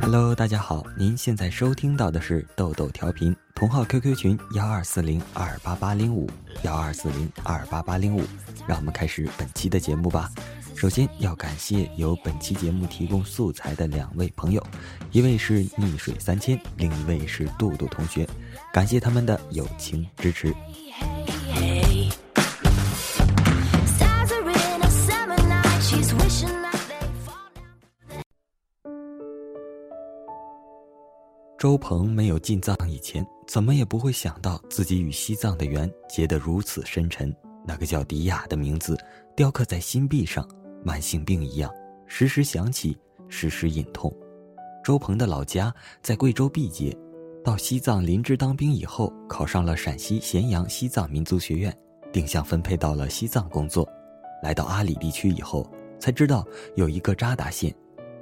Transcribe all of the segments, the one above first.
Hello，大家好，您现在收听到的是豆豆调频，同号 QQ 群幺二四零二八八零五幺二四零二八八零五，让我们开始本期的节目吧。首先要感谢由本期节目提供素材的两位朋友，一位是逆水三千，另一位是杜杜同学，感谢他们的友情支持。周鹏没有进藏以前，怎么也不会想到自己与西藏的缘结得如此深沉。那个叫迪亚的名字雕刻在心壁上，慢性病一样，时时想起，时时隐痛。周鹏的老家在贵州毕节，到西藏林芝当兵以后，考上了陕西咸阳西藏民族学院，定向分配到了西藏工作。来到阿里地区以后，才知道有一个扎达县，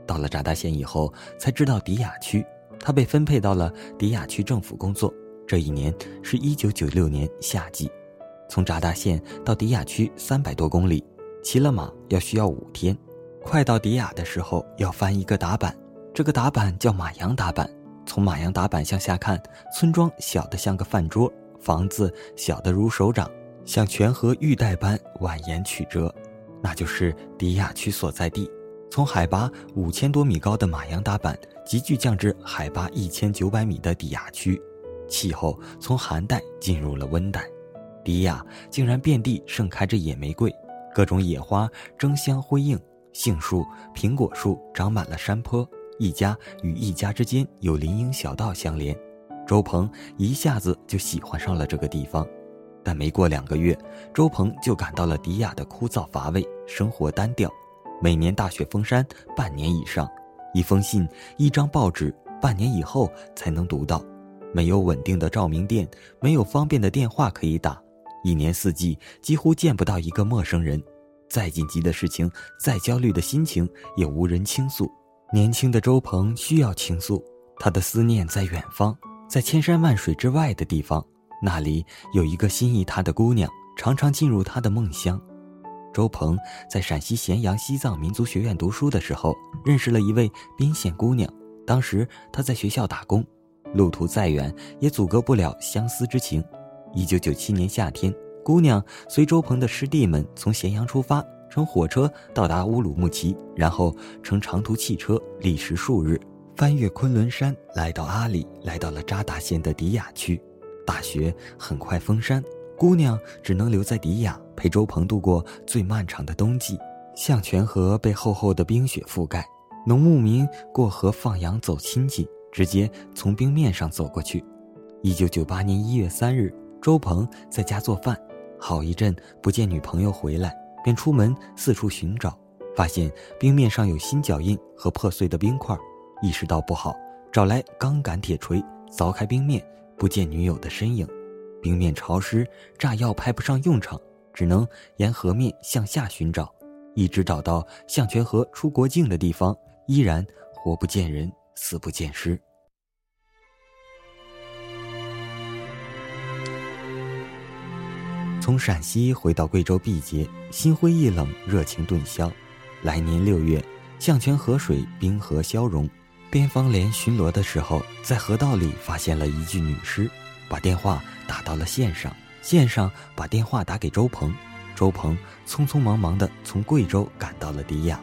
到了扎达县以后，才知道迪亚区。他被分配到了迪亚区政府工作。这一年是一九九六年夏季，从扎达县到迪亚区三百多公里，骑了马要需要五天。快到迪亚的时候，要翻一个打板，这个打板叫马洋打板。从马洋打板向下看，村庄小得像个饭桌，房子小得如手掌，像泉河玉带般蜿蜒曲折，那就是迪亚区所在地。从海拔五千多米高的马洋达板急剧降至海拔一千九百米的迪亚区，气候从寒带进入了温带，迪亚竟然遍地盛开着野玫瑰，各种野花争相辉映，杏树、苹果树长满了山坡，一家与一家之间有林荫小道相连。周鹏一下子就喜欢上了这个地方，但没过两个月，周鹏就感到了迪亚的枯燥乏味，生活单调。每年大雪封山半年以上，一封信、一张报纸，半年以后才能读到。没有稳定的照明电，没有方便的电话可以打，一年四季几乎见不到一个陌生人。再紧急的事情，再焦虑的心情，也无人倾诉。年轻的周鹏需要倾诉，他的思念在远方，在千山万水之外的地方，那里有一个心仪他的姑娘，常常进入他的梦乡。周鹏在陕西咸阳西藏民族学院读书的时候，认识了一位宾县姑娘。当时他在学校打工，路途再远也阻隔不了相思之情。一九九七年夏天，姑娘随周鹏的师弟们从咸阳出发，乘火车到达乌鲁木齐，然后乘长途汽车，历时数日，翻越昆仑山，来到阿里，来到了扎达县的迪亚区。大雪很快封山。姑娘只能留在迪亚陪周鹏度过最漫长的冬季。象泉河被厚厚的冰雪覆盖，农牧民过河放羊走亲戚，直接从冰面上走过去。一九九八年一月三日，周鹏在家做饭，好一阵不见女朋友回来，便出门四处寻找，发现冰面上有新脚印和破碎的冰块，意识到不好，找来钢杆铁锤凿开冰面，不见女友的身影。冰面潮湿，炸药派不上用场，只能沿河面向下寻找，一直找到象泉河出国境的地方，依然活不见人，死不见尸。从陕西回到贵州毕节，心灰意冷，热情顿消。来年六月，象泉河水冰河消融，边防连巡逻的时候，在河道里发现了一具女尸。把电话打到了线上，线上把电话打给周鹏，周鹏匆匆忙忙地从贵州赶到了迪亚，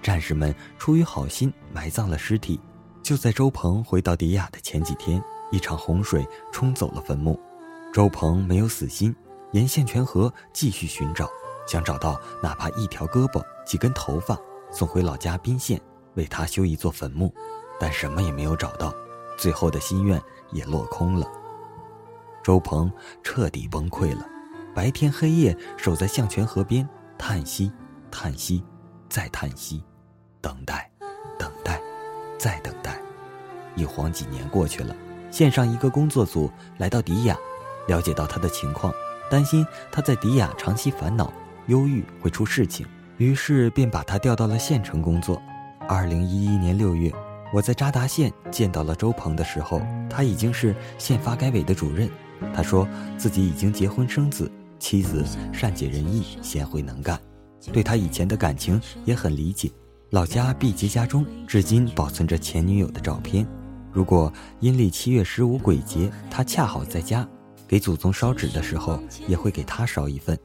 战士们出于好心埋葬了尸体。就在周鹏回到迪亚的前几天，一场洪水冲走了坟墓，周鹏没有死心，沿线泉河继续寻找，想找到哪怕一条胳膊、几根头发，送回老家宾县，为他修一座坟墓，但什么也没有找到，最后的心愿也落空了。周鹏彻底崩溃了，白天黑夜守在象泉河边，叹息，叹息，再叹息，等待，等待，再等待。一晃几年过去了，线上一个工作组来到迪亚，了解到他的情况，担心他在迪亚长期烦恼、忧郁会出事情，于是便把他调到了县城工作。二零一一年六月，我在扎达县见到了周鹏的时候，他已经是县发改委的主任。他说自己已经结婚生子，妻子善解人意、贤惠能干，对他以前的感情也很理解。老家毕节家中至今保存着前女友的照片。如果阴历七月十五鬼节，他恰好在家，给祖宗烧纸的时候，也会给他烧一份。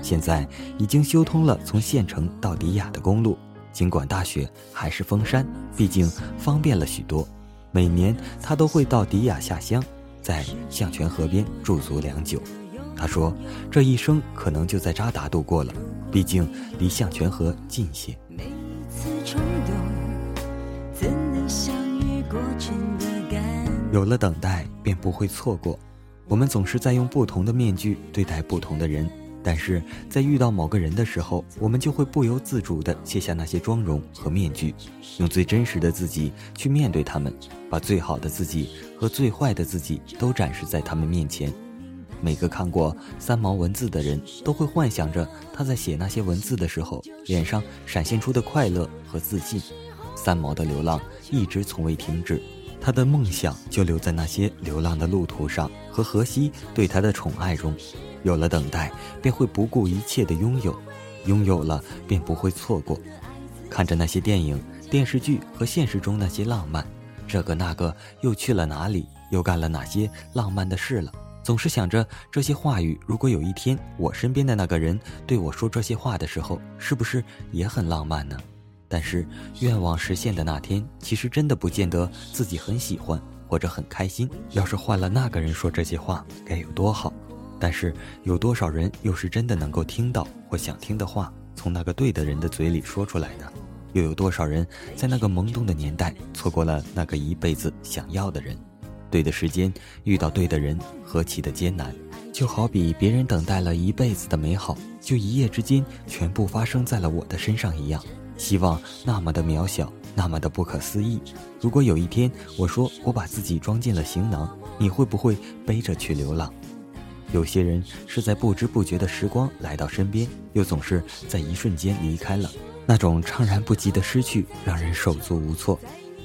现在已经修通了从县城到迪雅的公路，尽管大雪还是封山，毕竟方便了许多。每年他都会到迪雅下乡，在象泉河边驻足良久。他说：“这一生可能就在扎达度过了，毕竟离象泉河近些。”有了等待，便不会错过。我们总是在用不同的面具对待不同的人。但是在遇到某个人的时候，我们就会不由自主地卸下那些妆容和面具，用最真实的自己去面对他们，把最好的自己和最坏的自己都展示在他们面前。每个看过三毛文字的人都会幻想着他在写那些文字的时候，脸上闪现出的快乐和自信。三毛的流浪一直从未停止，他的梦想就留在那些流浪的路途上和荷西对他的宠爱中。有了等待，便会不顾一切的拥有；拥有了，便不会错过。看着那些电影、电视剧和现实中那些浪漫，这个那个又去了哪里，又干了哪些浪漫的事了？总是想着这些话语，如果有一天我身边的那个人对我说这些话的时候，是不是也很浪漫呢？但是愿望实现的那天，其实真的不见得自己很喜欢或者很开心。要是换了那个人说这些话，该有多好！但是有多少人又是真的能够听到或想听的话从那个对的人的嘴里说出来呢？又有多少人在那个懵懂的年代错过了那个一辈子想要的人？对的时间遇到对的人，何其的艰难！就好比别人等待了一辈子的美好，就一夜之间全部发生在了我的身上一样。希望那么的渺小，那么的不可思议。如果有一天我说我把自己装进了行囊，你会不会背着去流浪？有些人是在不知不觉的时光来到身边，又总是在一瞬间离开了。那种怅然不及的失去，让人手足无措。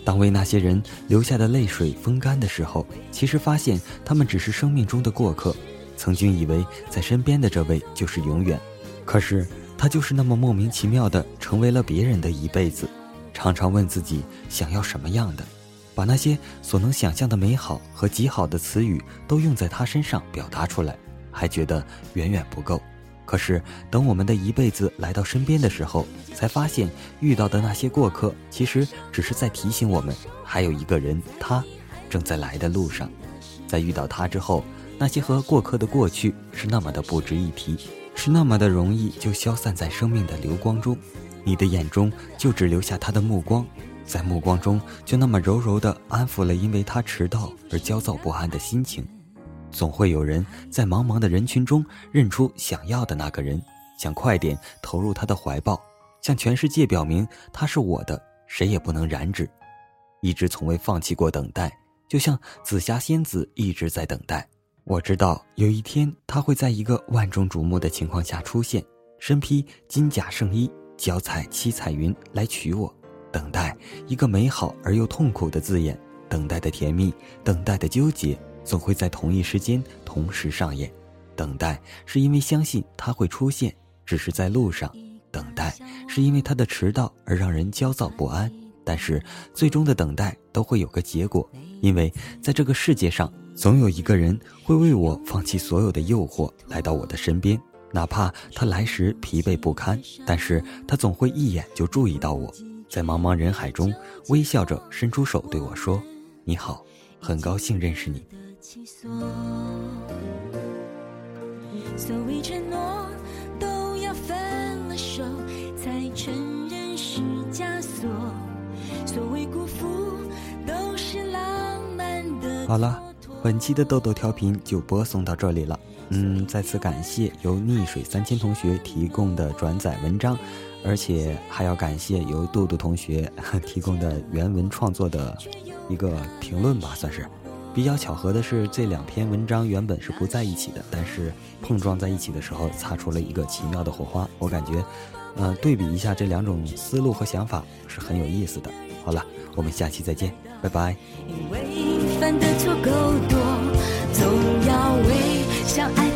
当为那些人流下的泪水风干的时候，其实发现他们只是生命中的过客。曾经以为在身边的这位就是永远，可是他就是那么莫名其妙的成为了别人的一辈子。常常问自己想要什么样的。把那些所能想象的美好和极好的词语都用在他身上表达出来，还觉得远远不够。可是等我们的一辈子来到身边的时候，才发现遇到的那些过客，其实只是在提醒我们，还有一个人，他正在来的路上。在遇到他之后，那些和过客的过去是那么的不值一提，是那么的容易就消散在生命的流光中。你的眼中就只留下他的目光。在目光中，就那么柔柔地安抚了因为他迟到而焦躁不安的心情。总会有人在茫茫的人群中认出想要的那个人，想快点投入他的怀抱，向全世界表明他是我的，谁也不能染指。一直从未放弃过等待，就像紫霞仙子一直在等待。我知道有一天他会在一个万众瞩目的情况下出现，身披金甲圣衣，脚踩七彩云来娶我。等待一个美好而又痛苦的字眼，等待的甜蜜，等待的纠结，总会在同一时间同时上演。等待是因为相信他会出现，只是在路上；等待是因为他的迟到而让人焦躁不安。但是最终的等待都会有个结果，因为在这个世界上，总有一个人会为我放弃所有的诱惑来到我的身边，哪怕他来时疲惫不堪，但是他总会一眼就注意到我。在茫茫人海中，微笑着伸出手对我说：“你好，很高兴认识你。”好了，本期的豆豆调频就播送到这里了。嗯，再次感谢由溺水三千同学提供的转载文章。而且还要感谢由杜杜同学 提供的原文创作的一个评论吧，算是比较巧合的是，这两篇文章原本是不在一起的，但是碰撞在一起的时候，擦出了一个奇妙的火花。我感觉，呃，对比一下这两种思路和想法是很有意思的。好了，我们下期再见，拜拜。因为犯的错够多，总要为相爱